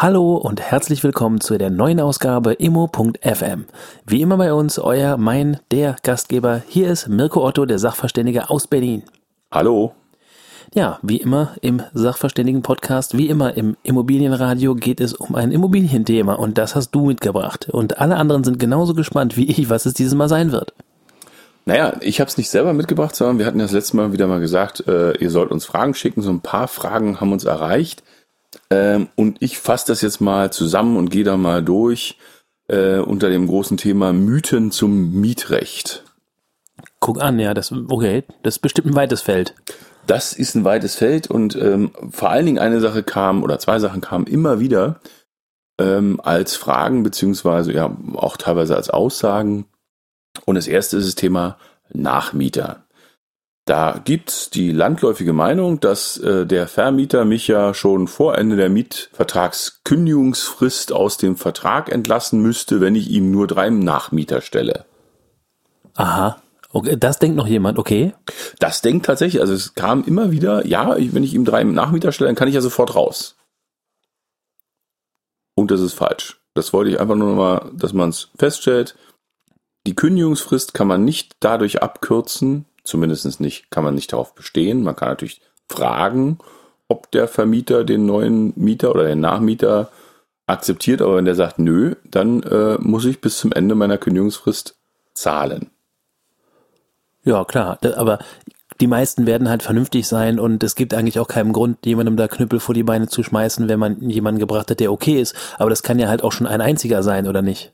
Hallo und herzlich willkommen zu der neuen Ausgabe immo.fm. Wie immer bei uns euer, mein, der Gastgeber. Hier ist Mirko Otto, der Sachverständige aus Berlin. Hallo. Ja, wie immer im Sachverständigen-Podcast, wie immer im Immobilienradio geht es um ein Immobilienthema und das hast du mitgebracht. Und alle anderen sind genauso gespannt wie ich, was es dieses Mal sein wird. Naja, ich habe es nicht selber mitgebracht, sondern wir hatten das letzte Mal wieder mal gesagt, äh, ihr sollt uns Fragen schicken. So ein paar Fragen haben uns erreicht. Ähm, und ich fasse das jetzt mal zusammen und gehe da mal durch äh, unter dem großen Thema Mythen zum Mietrecht. Guck an, ja, das, okay, das ist bestimmt ein weites Feld. Das ist ein weites Feld und ähm, vor allen Dingen eine Sache kam oder zwei Sachen kamen immer wieder ähm, als Fragen beziehungsweise ja auch teilweise als Aussagen. Und das erste ist das Thema Nachmieter. Da gibt's die landläufige Meinung, dass äh, der Vermieter mich ja schon vor Ende der Mietvertragskündigungsfrist aus dem Vertrag entlassen müsste, wenn ich ihm nur drei Nachmieter stelle. Aha. Okay, das denkt noch jemand, okay? Das denkt tatsächlich, also es kam immer wieder, ja, wenn ich ihm drei Nachmieter stelle, dann kann ich ja sofort raus. Und das ist falsch. Das wollte ich einfach nur mal, dass man es feststellt. Die Kündigungsfrist kann man nicht dadurch abkürzen, zumindest nicht, kann man nicht darauf bestehen. Man kann natürlich fragen, ob der Vermieter den neuen Mieter oder den Nachmieter akzeptiert, aber wenn der sagt nö, dann äh, muss ich bis zum Ende meiner Kündigungsfrist zahlen. Ja, klar, aber die meisten werden halt vernünftig sein und es gibt eigentlich auch keinen Grund, jemandem da Knüppel vor die Beine zu schmeißen, wenn man jemanden gebracht hat, der okay ist. Aber das kann ja halt auch schon ein einziger sein, oder nicht?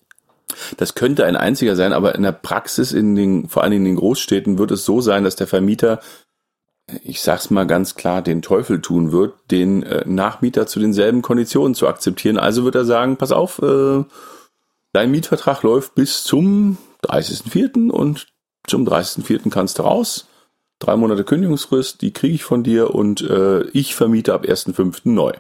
Das könnte ein einziger sein, aber in der Praxis, in den, vor allem in den Großstädten, wird es so sein, dass der Vermieter, ich sag's mal ganz klar, den Teufel tun wird, den äh, Nachmieter zu denselben Konditionen zu akzeptieren. Also wird er sagen, pass auf, äh, dein Mietvertrag läuft bis zum 30.04. und zum 30.04. kannst du raus. Drei Monate Kündigungsfrist, die kriege ich von dir und äh, ich vermiete ab 1.05. neu.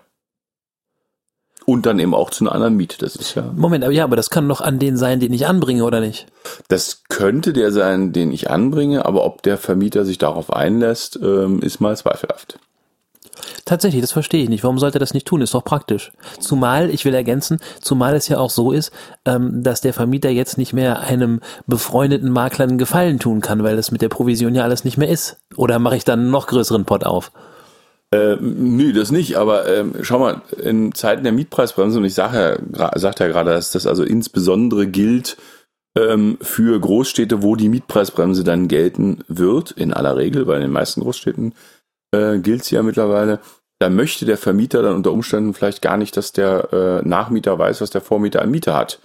Und dann eben auch zu einer anderen Miete. Das ist ja. Moment, aber ja, aber das kann doch an den sein, den ich anbringe, oder nicht? Das könnte der sein, den ich anbringe, aber ob der Vermieter sich darauf einlässt, ähm, ist mal zweifelhaft. Tatsächlich, das verstehe ich nicht. Warum sollte er das nicht tun? Ist doch praktisch. Zumal, ich will ergänzen, zumal es ja auch so ist, ähm, dass der Vermieter jetzt nicht mehr einem befreundeten Makler einen Gefallen tun kann, weil das mit der Provision ja alles nicht mehr ist. Oder mache ich dann einen noch größeren Pot auf? Äh, nö, das nicht, aber ähm, schau mal, in Zeiten der Mietpreisbremse, und ich sage ja, sagt ja gerade, dass das also insbesondere gilt ähm, für Großstädte, wo die Mietpreisbremse dann gelten wird, in aller Regel, weil in den meisten Großstädten äh, gilt sie ja mittlerweile. Da möchte der Vermieter dann unter Umständen vielleicht gar nicht, dass der äh, Nachmieter weiß, was der Vormieter an Miete hat.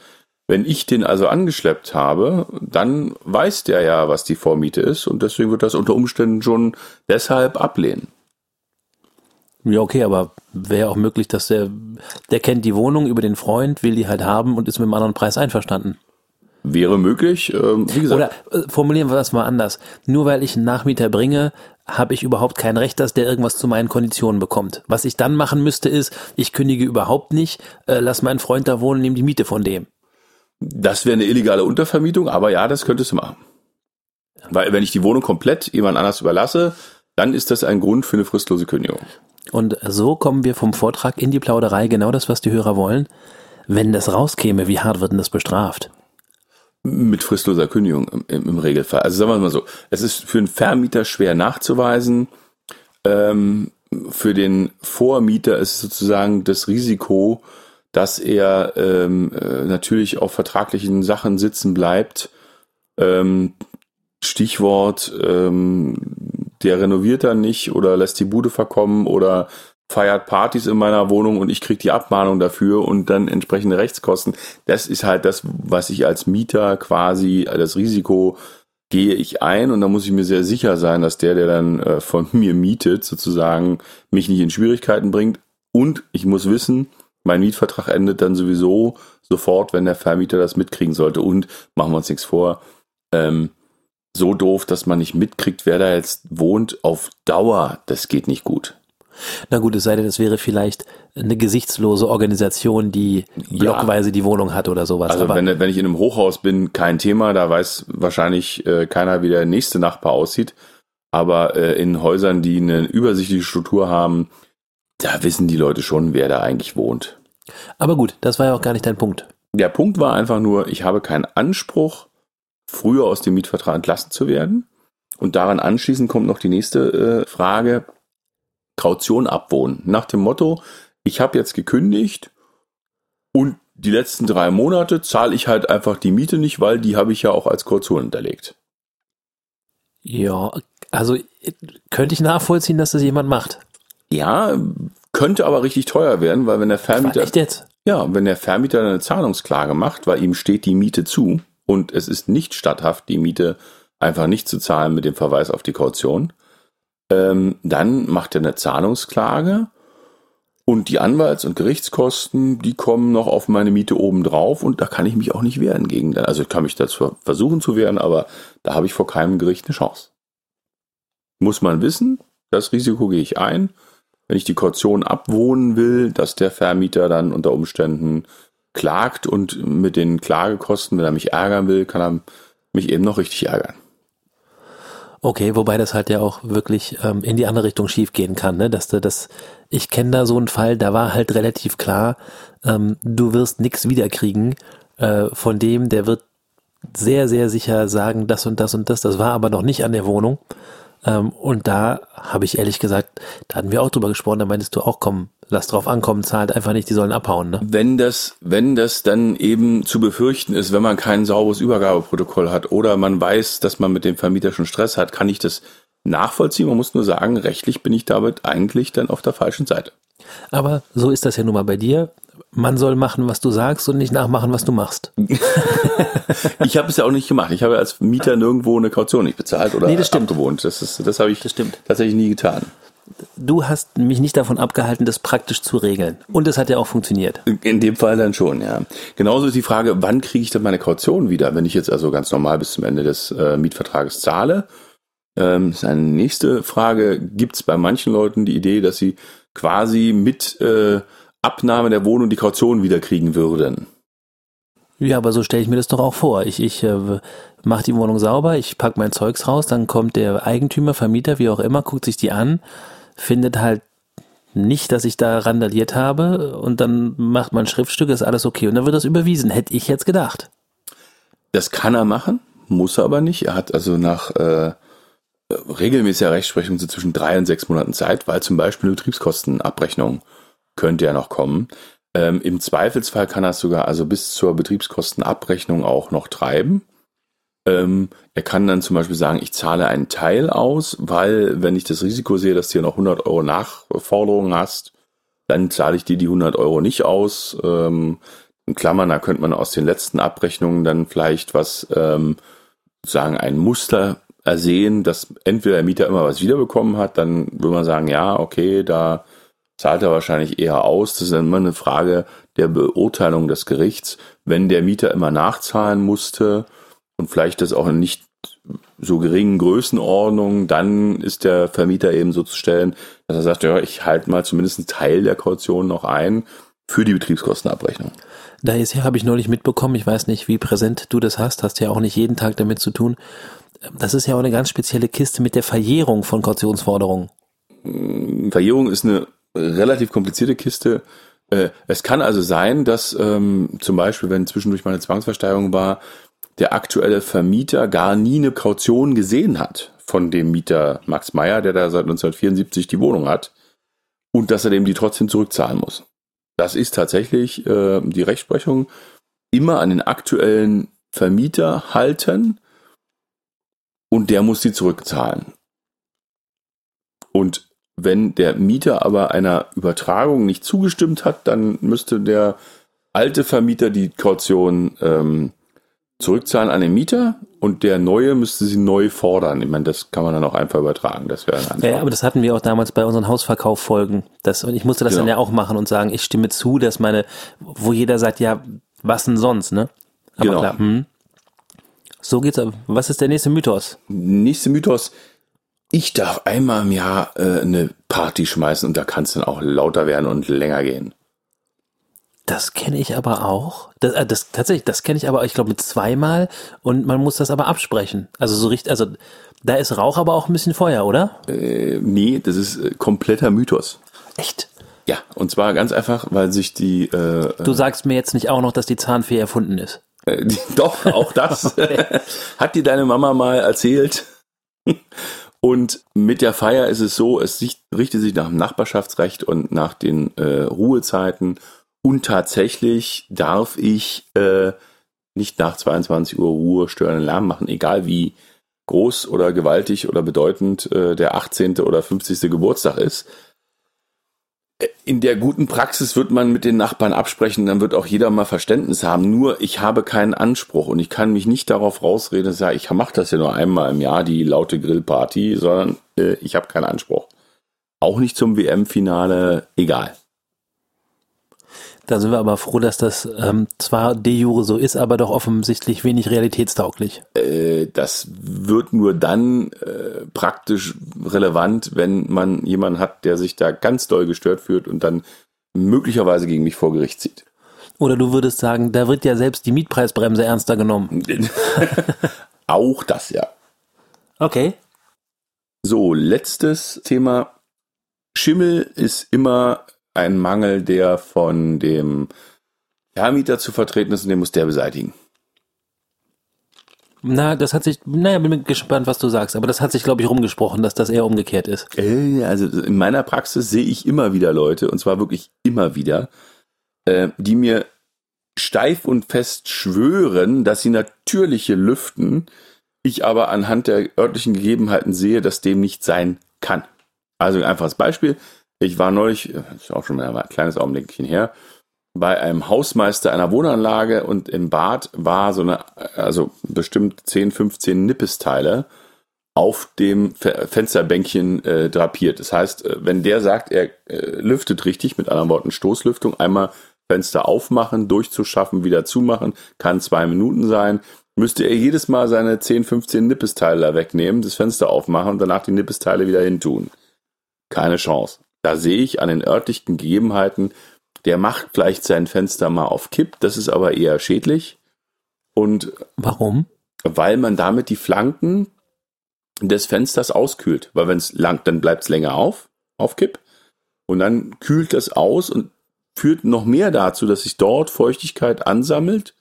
Wenn ich den also angeschleppt habe, dann weiß der ja, was die Vormiete ist und deswegen wird das unter Umständen schon deshalb ablehnen. Ja, okay, aber wäre auch möglich, dass der, der kennt die Wohnung über den Freund, will die halt haben und ist mit einem anderen Preis einverstanden. Wäre möglich, ähm, wie gesagt. Oder äh, formulieren wir das mal anders. Nur weil ich einen Nachmieter bringe, habe ich überhaupt kein Recht, dass der irgendwas zu meinen Konditionen bekommt. Was ich dann machen müsste, ist, ich kündige überhaupt nicht, äh, lass meinen Freund da wohnen, nehme die Miete von dem. Das wäre eine illegale Untervermietung, aber ja, das könntest du machen. Weil wenn ich die Wohnung komplett jemand anders überlasse, dann ist das ein Grund für eine fristlose Kündigung. Und so kommen wir vom Vortrag in die Plauderei, genau das, was die Hörer wollen. Wenn das rauskäme, wie hart wird denn das bestraft? Mit fristloser Kündigung im, im Regelfall. Also sagen wir mal so, es ist für einen Vermieter schwer nachzuweisen. Ähm, für den Vormieter ist sozusagen das Risiko, dass er ähm, äh, natürlich auf vertraglichen Sachen sitzen bleibt. Ähm, Stichwort, ähm, der renoviert dann nicht oder lässt die Bude verkommen oder feiert Partys in meiner Wohnung und ich krieg die Abmahnung dafür und dann entsprechende Rechtskosten. Das ist halt das, was ich als Mieter quasi, das Risiko gehe ich ein und da muss ich mir sehr sicher sein, dass der, der dann äh, von mir mietet, sozusagen mich nicht in Schwierigkeiten bringt. Und ich muss wissen, mein Mietvertrag endet dann sowieso sofort, wenn der Vermieter das mitkriegen sollte. Und machen wir uns nichts vor, ähm, so doof, dass man nicht mitkriegt, wer da jetzt wohnt, auf Dauer, das geht nicht gut. Na gut, es sei denn, es wäre vielleicht eine gesichtslose Organisation, die blockweise die Wohnung hat oder sowas. Also Aber wenn, wenn ich in einem Hochhaus bin, kein Thema, da weiß wahrscheinlich äh, keiner, wie der nächste Nachbar aussieht. Aber äh, in Häusern, die eine übersichtliche Struktur haben, da wissen die Leute schon, wer da eigentlich wohnt. Aber gut, das war ja auch gar nicht dein Punkt. Der Punkt war einfach nur, ich habe keinen Anspruch, früher aus dem Mietvertrag entlassen zu werden. Und daran anschließend kommt noch die nächste äh, Frage. Kaution abwohnen. Nach dem Motto, ich habe jetzt gekündigt und die letzten drei Monate zahle ich halt einfach die Miete nicht, weil die habe ich ja auch als Kaution hinterlegt. Ja, also könnte ich nachvollziehen, dass das jemand macht. Ja, könnte aber richtig teuer werden, weil wenn der Vermieter, Echt jetzt? ja, wenn der Vermieter eine Zahlungsklage macht, weil ihm steht die Miete zu und es ist nicht statthaft, die Miete einfach nicht zu zahlen mit dem Verweis auf die Kaution, ähm, dann macht er eine Zahlungsklage und die Anwalts- und Gerichtskosten, die kommen noch auf meine Miete obendrauf und da kann ich mich auch nicht wehren gegen. Also ich kann mich dazu versuchen zu wehren, aber da habe ich vor keinem Gericht eine Chance. Muss man wissen, das Risiko gehe ich ein. Wenn ich die Kaution abwohnen will, dass der Vermieter dann unter Umständen klagt und mit den Klagekosten, wenn er mich ärgern will, kann er mich eben noch richtig ärgern. Okay, wobei das halt ja auch wirklich ähm, in die andere Richtung schief gehen kann, ne? Dass du das, ich kenne da so einen Fall, da war halt relativ klar, ähm, du wirst nichts wiederkriegen äh, von dem, der wird sehr, sehr sicher sagen, das und das und das. Das war aber noch nicht an der Wohnung. Ähm, und da habe ich ehrlich gesagt, da hatten wir auch drüber gesprochen, da meintest du auch, komm, lass drauf ankommen, zahlt einfach nicht, die sollen abhauen, ne? Wenn das, wenn das dann eben zu befürchten ist, wenn man kein sauberes Übergabeprotokoll hat oder man weiß, dass man mit dem Vermieter schon Stress hat, kann ich das nachvollziehen. Man muss nur sagen, rechtlich bin ich damit eigentlich dann auf der falschen Seite. Aber so ist das ja nun mal bei dir. Man soll machen, was du sagst und nicht nachmachen, was du machst. Ich habe es ja auch nicht gemacht. Ich habe als Mieter nirgendwo eine Kaution nicht bezahlt oder Nee, das stimmt. abgewohnt. Das, ist, das habe ich Das stimmt. tatsächlich nie getan. Du hast mich nicht davon abgehalten, das praktisch zu regeln. Und es hat ja auch funktioniert. In dem Fall dann schon, ja. Genauso ist die Frage, wann kriege ich dann meine Kaution wieder, wenn ich jetzt also ganz normal bis zum Ende des äh, Mietvertrages zahle? Ähm, das ist eine nächste Frage. Gibt es bei manchen Leuten die Idee, dass sie quasi mit äh, Abnahme der Wohnung die Kaution wieder kriegen würden? Ja, aber so stelle ich mir das doch auch vor. Ich, ich äh, mache die Wohnung sauber, ich pack mein Zeugs raus, dann kommt der Eigentümer, Vermieter, wie auch immer, guckt sich die an, findet halt nicht, dass ich da randaliert habe und dann macht man Schriftstück, ist alles okay und dann wird das überwiesen, hätte ich jetzt gedacht. Das kann er machen, muss er aber nicht. Er hat also nach äh, regelmäßiger Rechtsprechung so zwischen drei und sechs Monaten Zeit, weil zum Beispiel eine Betriebskostenabrechnung könnte ja noch kommen. Ähm, Im Zweifelsfall kann er es sogar also bis zur Betriebskostenabrechnung auch noch treiben. Ähm, er kann dann zum Beispiel sagen, ich zahle einen Teil aus, weil wenn ich das Risiko sehe, dass du hier noch 100 Euro Nachforderungen hast, dann zahle ich dir die 100 Euro nicht aus. Ähm, in Klammern, da könnte man aus den letzten Abrechnungen dann vielleicht was ähm, sagen, ein Muster ersehen, dass entweder der Mieter immer was wiederbekommen hat, dann würde man sagen, ja, okay, da zahlt er wahrscheinlich eher aus. Das ist dann immer eine Frage der Beurteilung des Gerichts. Wenn der Mieter immer nachzahlen musste und vielleicht das auch in nicht so geringen Größenordnung, dann ist der Vermieter eben so zu stellen, dass er sagt, ja, ich halte mal zumindest einen Teil der Kaution noch ein für die Betriebskostenabrechnung. Da ist ja, habe ich neulich mitbekommen, ich weiß nicht, wie präsent du das hast, hast ja auch nicht jeden Tag damit zu tun. Das ist ja auch eine ganz spezielle Kiste mit der Verjährung von Kautionsforderungen. Verjährung ist eine relativ komplizierte Kiste. Äh, Es kann also sein, dass ähm, zum Beispiel, wenn zwischendurch mal eine Zwangsversteigerung war, der aktuelle Vermieter gar nie eine Kaution gesehen hat von dem Mieter Max Meyer, der da seit 1974 die Wohnung hat, und dass er dem die trotzdem zurückzahlen muss. Das ist tatsächlich äh, die Rechtsprechung. Immer an den aktuellen Vermieter halten und der muss die zurückzahlen. Und wenn der Mieter aber einer Übertragung nicht zugestimmt hat, dann müsste der alte Vermieter die Kaution ähm, zurückzahlen an den Mieter und der Neue müsste sie neu fordern. Ich meine, das kann man dann auch einfach übertragen. Das wäre ein Ja, aber das hatten wir auch damals bei unseren Hausverkauffolgen. Das, und ich musste das genau. dann ja auch machen und sagen, ich stimme zu, dass meine, wo jeder sagt, ja, was denn sonst, ne? Aber genau. klar, hm. So geht's aber. Was ist der nächste Mythos? Nächste Mythos. Ich darf einmal im Jahr äh, eine Party schmeißen und da kann es dann auch lauter werden und länger gehen. Das kenne ich aber auch. Das, äh, das tatsächlich, das kenne ich aber, ich glaube, mit zweimal und man muss das aber absprechen. Also so richtig, also da ist Rauch aber auch ein bisschen Feuer, oder? Äh, nee, das ist äh, kompletter Mythos. Echt? Ja, und zwar ganz einfach, weil sich die. Äh, du sagst mir jetzt nicht auch noch, dass die Zahnfee erfunden ist. Äh, doch, auch das hat dir deine Mama mal erzählt. Und mit der Feier ist es so, es richtet sich nach dem Nachbarschaftsrecht und nach den äh, Ruhezeiten und tatsächlich darf ich äh, nicht nach 22 Uhr Ruhe störenden Lärm machen, egal wie groß oder gewaltig oder bedeutend äh, der 18. oder 50. Geburtstag ist. In der guten Praxis wird man mit den Nachbarn absprechen, dann wird auch jeder mal Verständnis haben. Nur ich habe keinen Anspruch und ich kann mich nicht darauf rausreden, dass ich mache das ja nur einmal im Jahr, die laute Grillparty, sondern äh, ich habe keinen Anspruch. Auch nicht zum WM-Finale, egal. Da sind wir aber froh, dass das ähm, zwar de jure so ist, aber doch offensichtlich wenig realitätstauglich. Äh, das wird nur dann äh, praktisch relevant, wenn man jemanden hat, der sich da ganz doll gestört fühlt und dann möglicherweise gegen mich vor Gericht zieht. Oder du würdest sagen, da wird ja selbst die Mietpreisbremse ernster genommen. Auch das ja. Okay. So, letztes Thema. Schimmel ist immer ein Mangel, der von dem Vermieter zu vertreten ist und den muss der beseitigen. Na, das hat sich, naja, bin gespannt, was du sagst, aber das hat sich, glaube ich, rumgesprochen, dass das eher umgekehrt ist. Äh, also in meiner Praxis sehe ich immer wieder Leute, und zwar wirklich immer wieder, äh, die mir steif und fest schwören, dass sie natürliche lüften, ich aber anhand der örtlichen Gegebenheiten sehe, dass dem nicht sein kann. Also ein einfaches Beispiel. Ich war neulich, das ist auch schon mal ein kleines Augenblickchen her, bei einem Hausmeister einer Wohnanlage und im Bad war so eine, also bestimmt 10, 15 Nippesteile auf dem Fensterbänkchen äh, drapiert. Das heißt, äh, wenn der sagt, er äh, lüftet richtig, mit anderen Worten Stoßlüftung, einmal Fenster aufmachen, durchzuschaffen, wieder zumachen, kann zwei Minuten sein, müsste er jedes Mal seine 10, 15 Nippesteile da wegnehmen, das Fenster aufmachen und danach die Nippesteile wieder hintun. Keine Chance. Da sehe ich an den örtlichen Gegebenheiten, der macht vielleicht sein Fenster mal auf Kipp, das ist aber eher schädlich. Und warum? Weil man damit die Flanken des Fensters auskühlt. Weil wenn es lang, dann bleibt es länger auf, auf Kipp. Und dann kühlt das aus und führt noch mehr dazu, dass sich dort Feuchtigkeit ansammelt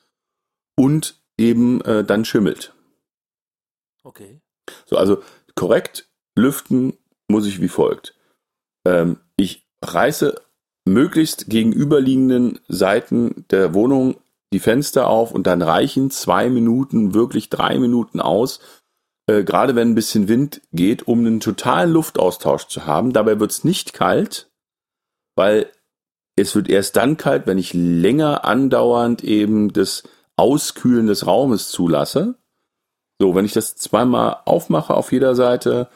und eben äh, dann schimmelt. Okay. So, also korrekt lüften muss ich wie folgt. Ähm, ich reiße möglichst gegenüberliegenden Seiten der Wohnung die Fenster auf und dann reichen zwei Minuten, wirklich drei Minuten aus, äh, gerade wenn ein bisschen Wind geht, um einen totalen Luftaustausch zu haben. Dabei wird es nicht kalt, weil es wird erst dann kalt, wenn ich länger andauernd eben das Auskühlen des Raumes zulasse. So, wenn ich das zweimal aufmache auf jeder Seite,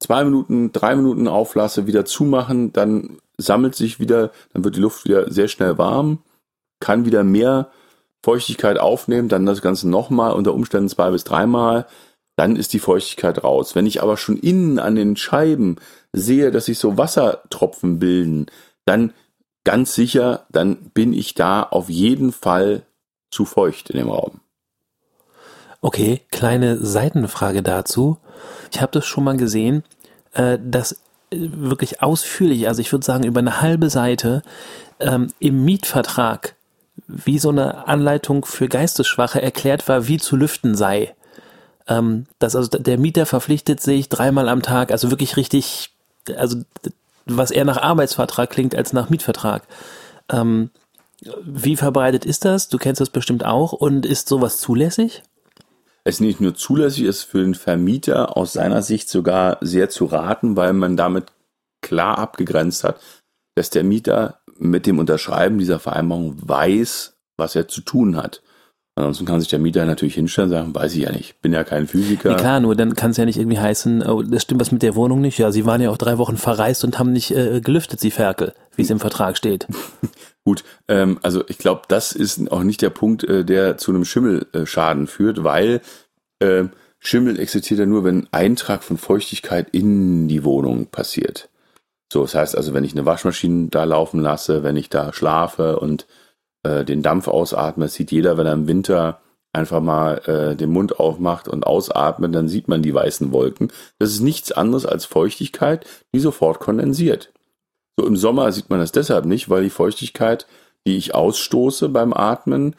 zwei Minuten, drei Minuten auflasse, wieder zumachen, dann sammelt sich wieder, dann wird die Luft wieder sehr schnell warm, kann wieder mehr Feuchtigkeit aufnehmen, dann das Ganze nochmal, unter Umständen zwei bis dreimal, dann ist die Feuchtigkeit raus. Wenn ich aber schon innen an den Scheiben sehe, dass sich so Wassertropfen bilden, dann ganz sicher, dann bin ich da auf jeden Fall zu feucht in dem Raum. Okay, kleine Seitenfrage dazu. Ich habe das schon mal gesehen, äh, dass äh, wirklich ausführlich, also ich würde sagen über eine halbe Seite ähm, im Mietvertrag wie so eine Anleitung für Geistesschwache erklärt war, wie zu lüften sei. Ähm, dass also der Mieter verpflichtet sich dreimal am Tag, also wirklich richtig, also was eher nach Arbeitsvertrag klingt als nach Mietvertrag. Ähm, wie verbreitet ist das? Du kennst das bestimmt auch. Und ist sowas zulässig? Es nicht nur zulässig ist für den Vermieter aus seiner Sicht sogar sehr zu raten, weil man damit klar abgegrenzt hat, dass der Mieter mit dem Unterschreiben dieser Vereinbarung weiß, was er zu tun hat. Ansonsten kann sich der Mieter natürlich hinstellen und sagen, weiß ich ja nicht, bin ja kein Physiker. Ja, klar, nur dann kann es ja nicht irgendwie heißen, oh, das stimmt was mit der Wohnung nicht. Ja, sie waren ja auch drei Wochen verreist und haben nicht äh, gelüftet, sie Ferkel, wie es im Vertrag steht. Gut, ähm, also ich glaube, das ist auch nicht der Punkt, äh, der zu einem Schimmelschaden führt, weil äh, Schimmel existiert ja nur, wenn Eintrag von Feuchtigkeit in die Wohnung passiert. So, das heißt also, wenn ich eine Waschmaschine da laufen lasse, wenn ich da schlafe und äh, den Dampf ausatme, das sieht jeder, wenn er im Winter einfach mal äh, den Mund aufmacht und ausatmet, dann sieht man die weißen Wolken. Das ist nichts anderes als Feuchtigkeit, die sofort kondensiert. So im Sommer sieht man das deshalb nicht, weil die Feuchtigkeit, die ich ausstoße beim Atmen,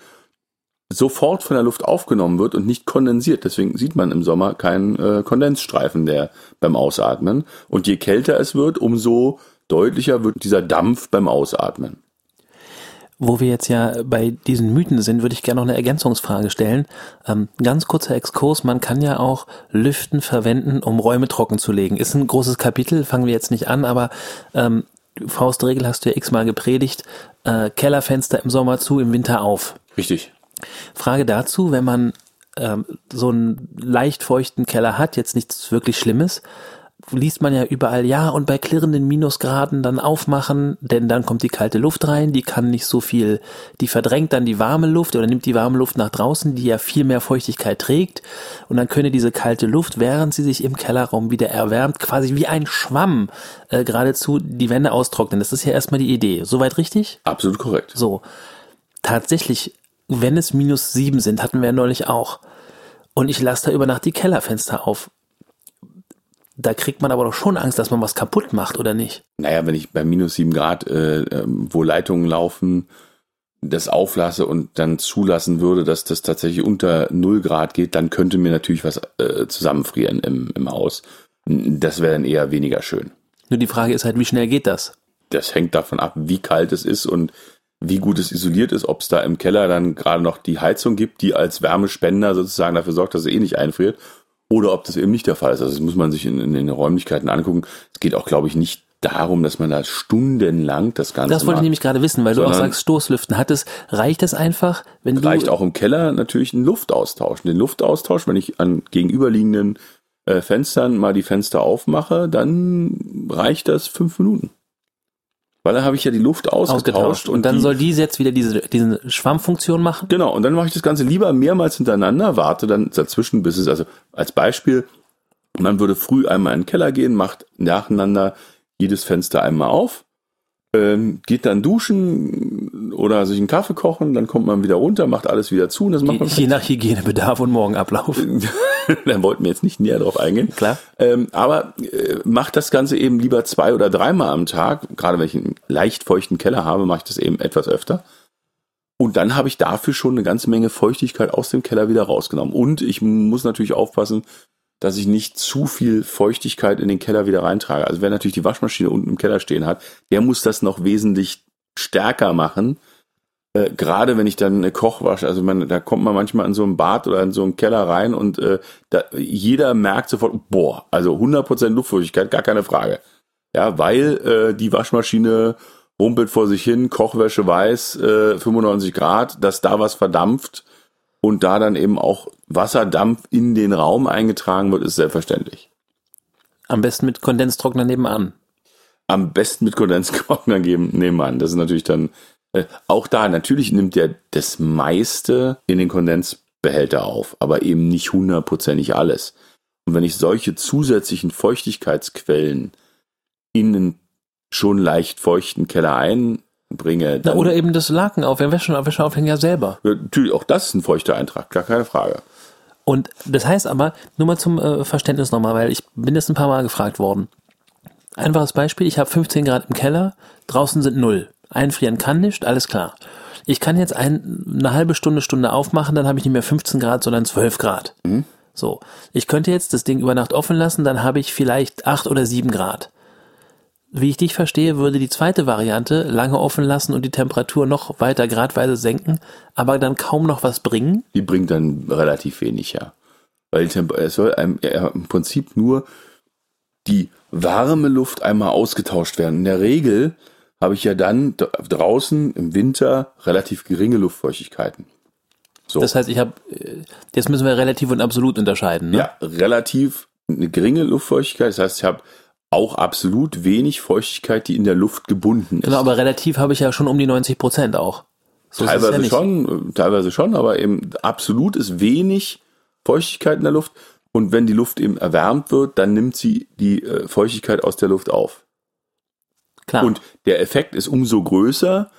sofort von der Luft aufgenommen wird und nicht kondensiert. Deswegen sieht man im Sommer keinen äh, Kondensstreifen der beim Ausatmen. Und je kälter es wird, umso deutlicher wird dieser Dampf beim Ausatmen. Wo wir jetzt ja bei diesen Mythen sind, würde ich gerne noch eine Ergänzungsfrage stellen. Ähm, ganz kurzer Exkurs, man kann ja auch Lüften verwenden, um Räume trocken zu legen. Ist ein großes Kapitel, fangen wir jetzt nicht an, aber ähm, Faustregel hast du ja x-mal gepredigt, äh, Kellerfenster im Sommer zu, im Winter auf. Richtig. Frage dazu, wenn man ähm, so einen leicht feuchten Keller hat, jetzt nichts wirklich Schlimmes, liest man ja überall, ja, und bei klirrenden Minusgraden dann aufmachen, denn dann kommt die kalte Luft rein, die kann nicht so viel, die verdrängt dann die warme Luft oder nimmt die warme Luft nach draußen, die ja viel mehr Feuchtigkeit trägt und dann könne diese kalte Luft, während sie sich im Kellerraum wieder erwärmt, quasi wie ein Schwamm äh, geradezu die Wände austrocknen. Das ist ja erstmal die Idee. Soweit richtig? Absolut korrekt. So. Tatsächlich wenn es minus sieben sind, hatten wir ja neulich auch. Und ich lasse da über Nacht die Kellerfenster auf. Da kriegt man aber doch schon Angst, dass man was kaputt macht, oder nicht? Naja, wenn ich bei minus sieben Grad, äh, ähm, wo Leitungen laufen, das auflasse und dann zulassen würde, dass das tatsächlich unter null Grad geht, dann könnte mir natürlich was äh, zusammenfrieren im, im Haus. Das wäre dann eher weniger schön. Nur die Frage ist halt, wie schnell geht das? Das hängt davon ab, wie kalt es ist und wie gut es isoliert ist, ob es da im Keller dann gerade noch die Heizung gibt, die als Wärmespender sozusagen dafür sorgt, dass es eh nicht einfriert, oder ob das eben nicht der Fall ist. Also das muss man sich in, in den Räumlichkeiten angucken. Es geht auch, glaube ich, nicht darum, dass man da stundenlang das Ganze Das wollte macht, ich nämlich gerade wissen, weil du auch sagst, Stoßlüften. Hat es, reicht es einfach, wenn du... Reicht auch im Keller natürlich ein Luftaustausch. Den Luftaustausch, wenn ich an gegenüberliegenden äh, Fenstern mal die Fenster aufmache, dann reicht das fünf Minuten. Weil dann habe ich ja die Luft ausgetauscht. ausgetauscht und, und, dann die, soll diese jetzt wieder diese, diese Schwammfunktion machen? Genau, und dann mache ich das Ganze lieber mehrmals hintereinander, warte dann dazwischen, bis es, also als Beispiel, man würde früh einmal in den Keller gehen, macht nacheinander jedes Fenster einmal auf, ähm, geht dann duschen oder sich einen Kaffee kochen, dann kommt man wieder runter, macht alles wieder zu. Und das macht man je, je nach Hygienebedarf und Morgenablauf. dann wollten wir jetzt nicht näher drauf eingehen. Klar. Ähm, aber äh, macht das Ganze eben lieber zwei oder dreimal am Tag. Gerade wenn ich einen leicht feuchten Keller habe, mache ich das eben etwas öfter. Und dann habe ich dafür schon eine ganze Menge Feuchtigkeit aus dem Keller wieder rausgenommen. Und ich muss natürlich aufpassen, dass ich nicht zu viel Feuchtigkeit in den Keller wieder reintrage. Also wer natürlich die Waschmaschine unten im Keller stehen hat, der muss das noch wesentlich stärker machen. Äh, Gerade wenn ich dann eine Kochwasche, also man, da kommt man manchmal in so ein Bad oder in so einen Keller rein und äh, da, jeder merkt sofort, boah, also 100% Luftfeuchtigkeit, gar keine Frage. Ja, weil äh, die Waschmaschine rumpelt vor sich hin, Kochwäsche weiß, äh, 95 Grad, dass da was verdampft und da dann eben auch Wasserdampf in den Raum eingetragen wird, ist selbstverständlich. Am besten mit Kondenstrockner nebenan. Am besten mit Kondenstrockner geben, nebenan. Das ist natürlich dann äh, auch da. Natürlich nimmt der das meiste in den Kondensbehälter auf, aber eben nicht hundertprozentig alles. Und wenn ich solche zusätzlichen Feuchtigkeitsquellen in einen schon leicht feuchten Keller ein bringe. Na, oder eben das Laken auf, der Wäsche, Wäscheaufhänger selber. Ja, natürlich, auch das ist ein feuchter Eintrag, gar keine Frage. Und das heißt aber, nur mal zum äh, Verständnis nochmal, weil ich bin jetzt ein paar Mal gefragt worden. Einfaches Beispiel, ich habe 15 Grad im Keller, draußen sind null. Einfrieren kann nicht, alles klar. Ich kann jetzt ein, eine halbe Stunde, Stunde aufmachen, dann habe ich nicht mehr 15 Grad, sondern 12 Grad. Mhm. So. Ich könnte jetzt das Ding über Nacht offen lassen, dann habe ich vielleicht 8 oder 7 Grad. Wie ich dich verstehe, würde die zweite Variante lange offen lassen und die Temperatur noch weiter gradweise senken, aber dann kaum noch was bringen? Die bringt dann relativ wenig, ja. Weil es soll einem, im Prinzip nur die warme Luft einmal ausgetauscht werden. In der Regel habe ich ja dann draußen im Winter relativ geringe Luftfeuchtigkeiten. So. Das heißt, ich habe, jetzt müssen wir relativ und absolut unterscheiden. Ne? Ja, relativ eine geringe Luftfeuchtigkeit. Das heißt, ich habe auch absolut wenig Feuchtigkeit, die in der Luft gebunden ist. Genau, aber relativ habe ich ja schon um die 90 Prozent auch. So teilweise ja schon, teilweise schon, aber eben absolut ist wenig Feuchtigkeit in der Luft. Und wenn die Luft eben erwärmt wird, dann nimmt sie die äh, Feuchtigkeit aus der Luft auf. Klar. Und der Effekt ist umso größer,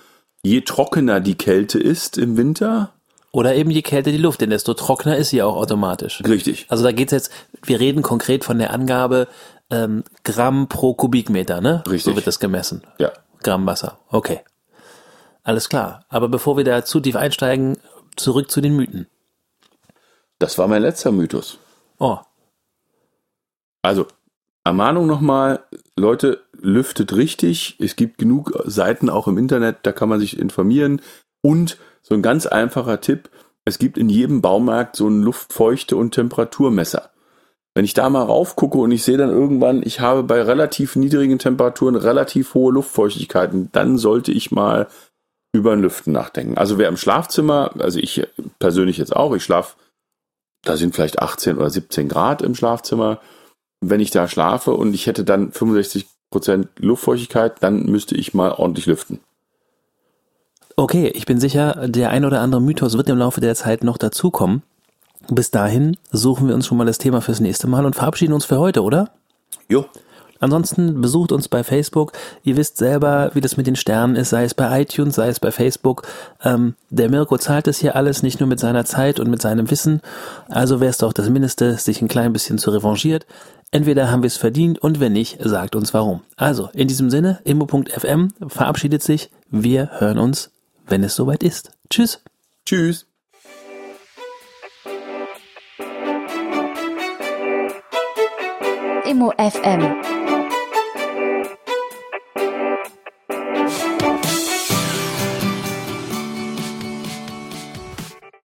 je trockener die Kälte ist im Winter. Oder eben je kälter die Luft, denn desto trockener ist sie auch automatisch. Richtig. Also da geht's jetzt, wir reden konkret von der Angabe ähm, Gramm pro Kubikmeter, ne? Richtig. So wird das gemessen. Ja. Gramm Wasser. Okay. Alles klar. Aber bevor wir da zu tief einsteigen, zurück zu den Mythen. Das war mein letzter Mythos. Oh. Also, Ermahnung nochmal, Leute, lüftet richtig. Es gibt genug Seiten auch im Internet, da kann man sich informieren. Und so ein ganz einfacher Tipp, es gibt in jedem Baumarkt so ein Luftfeuchte- und Temperaturmesser. Wenn ich da mal raufgucke und ich sehe dann irgendwann, ich habe bei relativ niedrigen Temperaturen relativ hohe Luftfeuchtigkeiten, dann sollte ich mal über ein Lüften nachdenken. Also wer im Schlafzimmer, also ich persönlich jetzt auch, ich schlafe, da sind vielleicht 18 oder 17 Grad im Schlafzimmer. Wenn ich da schlafe und ich hätte dann 65 Prozent Luftfeuchtigkeit, dann müsste ich mal ordentlich lüften. Okay, ich bin sicher, der ein oder andere Mythos wird im Laufe der Zeit noch dazukommen. Bis dahin suchen wir uns schon mal das Thema fürs nächste Mal und verabschieden uns für heute, oder? Jo. Ansonsten besucht uns bei Facebook. Ihr wisst selber, wie das mit den Sternen ist, sei es bei iTunes, sei es bei Facebook. Ähm, der Mirko zahlt es hier alles, nicht nur mit seiner Zeit und mit seinem Wissen. Also wäre es doch das Mindeste, sich ein klein bisschen zu revanchiert. Entweder haben wir es verdient und wenn nicht, sagt uns warum. Also, in diesem Sinne, immo.fm verabschiedet sich. Wir hören uns, wenn es soweit ist. Tschüss. Tschüss. Immo FM